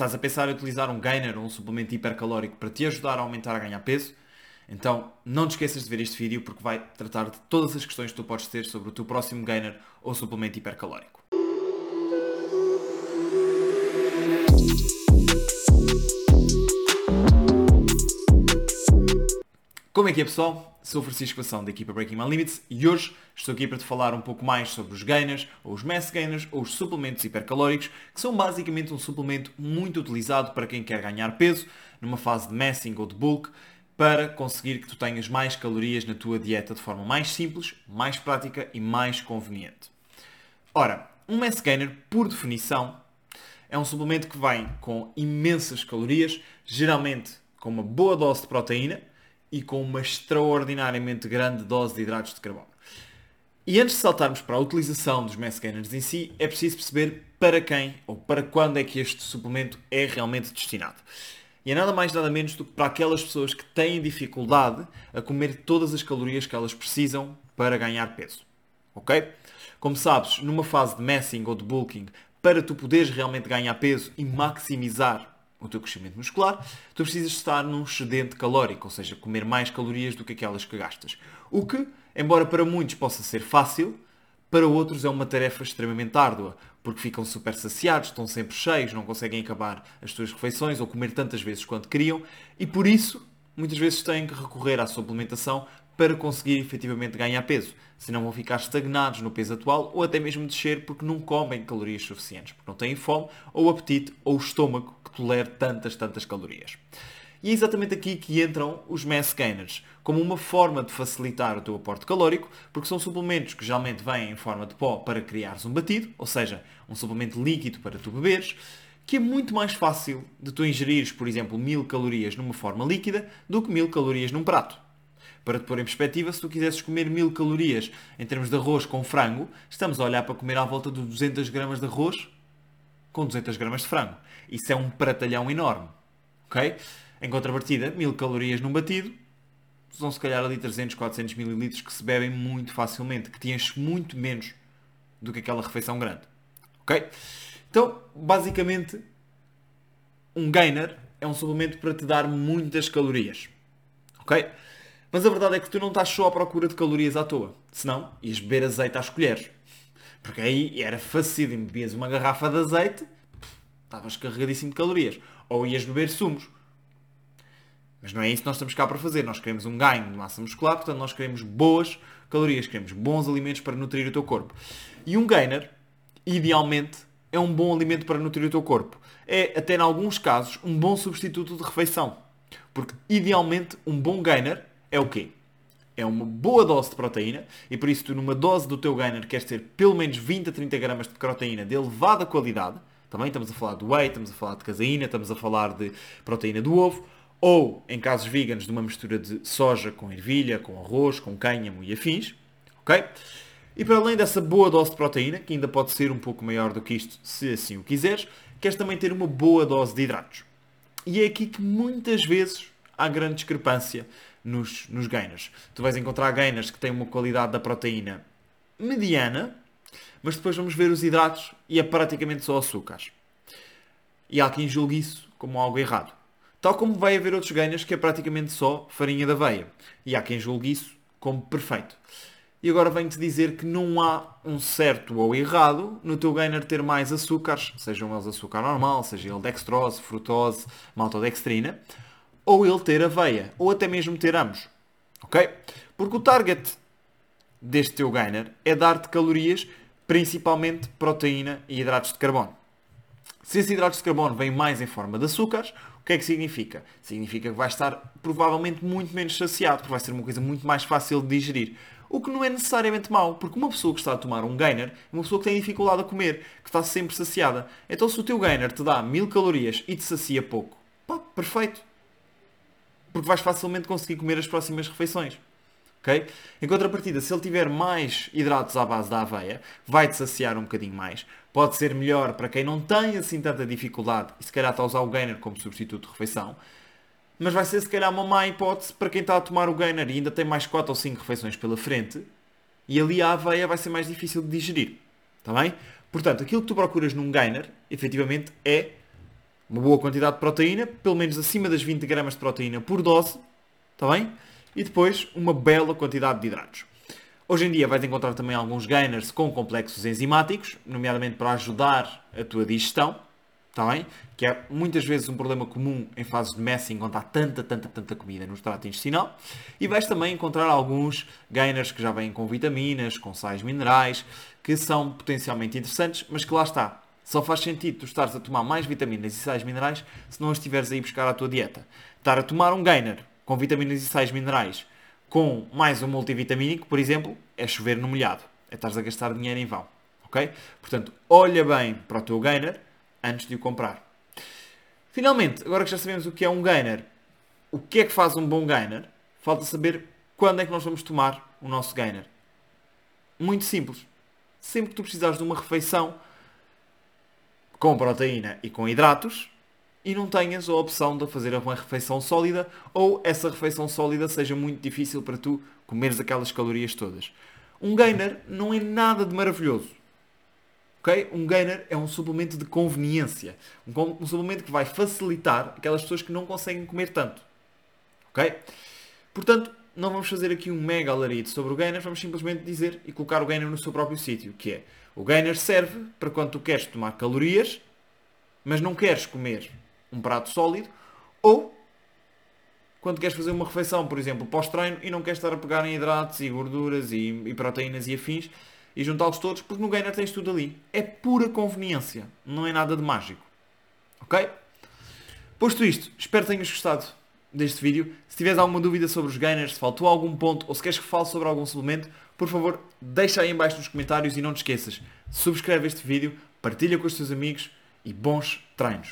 estás a pensar em utilizar um gainer ou um suplemento hipercalórico para te ajudar a aumentar a ganhar peso, então não te esqueças de ver este vídeo porque vai tratar de todas as questões que tu podes ter sobre o teu próximo gainer ou suplemento hipercalórico. Como é que é pessoal? Sou Francisco Ação da equipa Breaking My Limits e hoje estou aqui para te falar um pouco mais sobre os gainers, ou os mass gainers, ou os suplementos hipercalóricos, que são basicamente um suplemento muito utilizado para quem quer ganhar peso, numa fase de massing ou de bulk, para conseguir que tu tenhas mais calorias na tua dieta de forma mais simples, mais prática e mais conveniente. Ora, um mass gainer, por definição, é um suplemento que vem com imensas calorias, geralmente com uma boa dose de proteína, e com uma extraordinariamente grande dose de hidratos de carbono. E antes de saltarmos para a utilização dos mass gainers em si, é preciso perceber para quem ou para quando é que este suplemento é realmente destinado. E é nada mais nada menos do que para aquelas pessoas que têm dificuldade a comer todas as calorias que elas precisam para ganhar peso. Ok? Como sabes, numa fase de massing ou de bulking, para tu poderes realmente ganhar peso e maximizar o teu crescimento muscular, tu precisas estar num excedente calórico, ou seja, comer mais calorias do que aquelas que gastas. O que, embora para muitos possa ser fácil, para outros é uma tarefa extremamente árdua, porque ficam super saciados, estão sempre cheios, não conseguem acabar as suas refeições ou comer tantas vezes quanto queriam, e por isso muitas vezes têm que recorrer à suplementação para conseguir efetivamente ganhar peso. Senão vão ficar estagnados no peso atual ou até mesmo descer porque não comem calorias suficientes, porque não têm fome ou apetite ou estômago que tolere tantas, tantas calorias. E é exatamente aqui que entram os mass gainers, como uma forma de facilitar o teu aporte calórico, porque são suplementos que geralmente vêm em forma de pó para criares um batido, ou seja, um suplemento líquido para tu beberes, que é muito mais fácil de tu ingerires, por exemplo, 1000 calorias numa forma líquida do que 1000 calorias num prato. Para te pôr em perspectiva, se tu quisesses comer 1000 calorias em termos de arroz com frango, estamos a olhar para comer à volta de 200 gramas de arroz com 200 gramas de frango. Isso é um pratalhão enorme. Ok? Em contrapartida, 1000 calorias num batido são se calhar ali 300, 400 mililitros que se bebem muito facilmente, que te enche muito menos do que aquela refeição grande. Ok? Então, basicamente, um gainer é um suplemento para te dar muitas calorias. Ok? Mas a verdade é que tu não estás só à procura de calorias à toa. Senão, ias beber azeite às colheres. Porque aí era facílimo. Bebias uma garrafa de azeite, estavas carregadíssimo de calorias. Ou ias beber sumos. Mas não é isso que nós estamos cá para fazer. Nós queremos um ganho de massa muscular, portanto nós queremos boas calorias, queremos bons alimentos para nutrir o teu corpo. E um gainer, idealmente, é um bom alimento para nutrir o teu corpo. É, até em alguns casos, um bom substituto de refeição. Porque, idealmente, um bom gainer é o quê? É uma boa dose de proteína e por isso tu numa dose do teu gainer queres ter pelo menos 20 a 30 gramas de proteína de elevada qualidade. Também estamos a falar de whey, estamos a falar de caseína, estamos a falar de proteína do ovo. Ou, em casos veganos, de uma mistura de soja com ervilha, com arroz, com cânhamo e afins. Ok? E para além dessa boa dose de proteína, que ainda pode ser um pouco maior do que isto, se assim o quiseres, queres também ter uma boa dose de hidratos. E é aqui que muitas vezes há grande discrepância nos, nos gainers. Tu vais encontrar gainers que têm uma qualidade da proteína mediana, mas depois vamos ver os hidratos e é praticamente só açúcares. E há quem julgue isso como algo errado. Tal como vai haver outros gainers que é praticamente só farinha da aveia. E há quem julgue isso como perfeito. E agora venho-te dizer que não há um certo ou errado no teu gainer ter mais açúcares, sejam eles açúcar normal, seja ele dextrose, frutose, maltodextrina, ou ele ter aveia, ou até mesmo ter ambos. Ok? Porque o target deste teu gainer é dar-te calorias, principalmente proteína e hidratos de carbono. Se esses hidratos de carbono vêm mais em forma de açúcares, o que é que significa? Significa que vai estar provavelmente muito menos saciado, porque vai ser uma coisa muito mais fácil de digerir. O que não é necessariamente mau, porque uma pessoa que está a tomar um gainer é uma pessoa que tem dificuldade a comer, que está sempre saciada. Então se o teu gainer te dá mil calorias e te sacia pouco, pá, perfeito porque vais facilmente conseguir comer as próximas refeições. Okay? Em contrapartida, se ele tiver mais hidratos à base da aveia, vai-te saciar um bocadinho mais. Pode ser melhor para quem não tem assim tanta dificuldade e se calhar está a usar o gainer como substituto de refeição. Mas vai ser se calhar uma má hipótese para quem está a tomar o gainer e ainda tem mais 4 ou 5 refeições pela frente. E ali a aveia vai ser mais difícil de digerir. Está bem? Portanto, aquilo que tu procuras num gainer, efetivamente, é uma boa quantidade de proteína, pelo menos acima das 20 gramas de proteína por dose, está bem? E depois uma bela quantidade de hidratos. Hoje em dia vais encontrar também alguns gainers com complexos enzimáticos, nomeadamente para ajudar a tua digestão, está bem? Que é muitas vezes um problema comum em fases de messing, quando há tanta, tanta, tanta comida no extrato intestinal. E vais também encontrar alguns gainers que já vêm com vitaminas, com sais minerais, que são potencialmente interessantes, mas que lá está. Só faz sentido tu estares a tomar mais vitaminas e sais minerais se não estiveres a ir buscar a tua dieta. Estar a tomar um gainer com vitaminas e sais minerais com mais um multivitamínico, por exemplo, é chover no molhado. É estares a gastar dinheiro em vão. Ok? Portanto, olha bem para o teu gainer antes de o comprar. Finalmente, agora que já sabemos o que é um gainer, o que é que faz um bom gainer, falta saber quando é que nós vamos tomar o nosso gainer. Muito simples. Sempre que tu precisares de uma refeição com proteína e com hidratos e não tenhas a opção de fazer uma refeição sólida ou essa refeição sólida seja muito difícil para tu comeres aquelas calorias todas. Um gainer não é nada de maravilhoso. Okay? Um gainer é um suplemento de conveniência. Um, um, suplemento que vai facilitar aquelas pessoas que não conseguem comer tanto. Ok? Portanto, não vamos fazer aqui um mega alarido sobre o gainer, vamos simplesmente dizer e colocar o gainer no seu próprio sítio, que é o gainer serve para quando tu queres tomar calorias, mas não queres comer um prato sólido, ou quando queres fazer uma refeição, por exemplo, pós-treino e não queres estar a pegar em hidratos e gorduras e, e proteínas e afins e juntá-los todos, porque no gainer tens tudo ali. É pura conveniência, não é nada de mágico. Ok? Posto isto, espero que tenhas gostado deste vídeo. Se tiveres alguma dúvida sobre os gainers, se faltou algum ponto ou se queres que fale sobre algum suplemento, por favor, deixa aí em baixo nos comentários e não te esqueças, subscreve este vídeo, partilha com os teus amigos e bons treinos.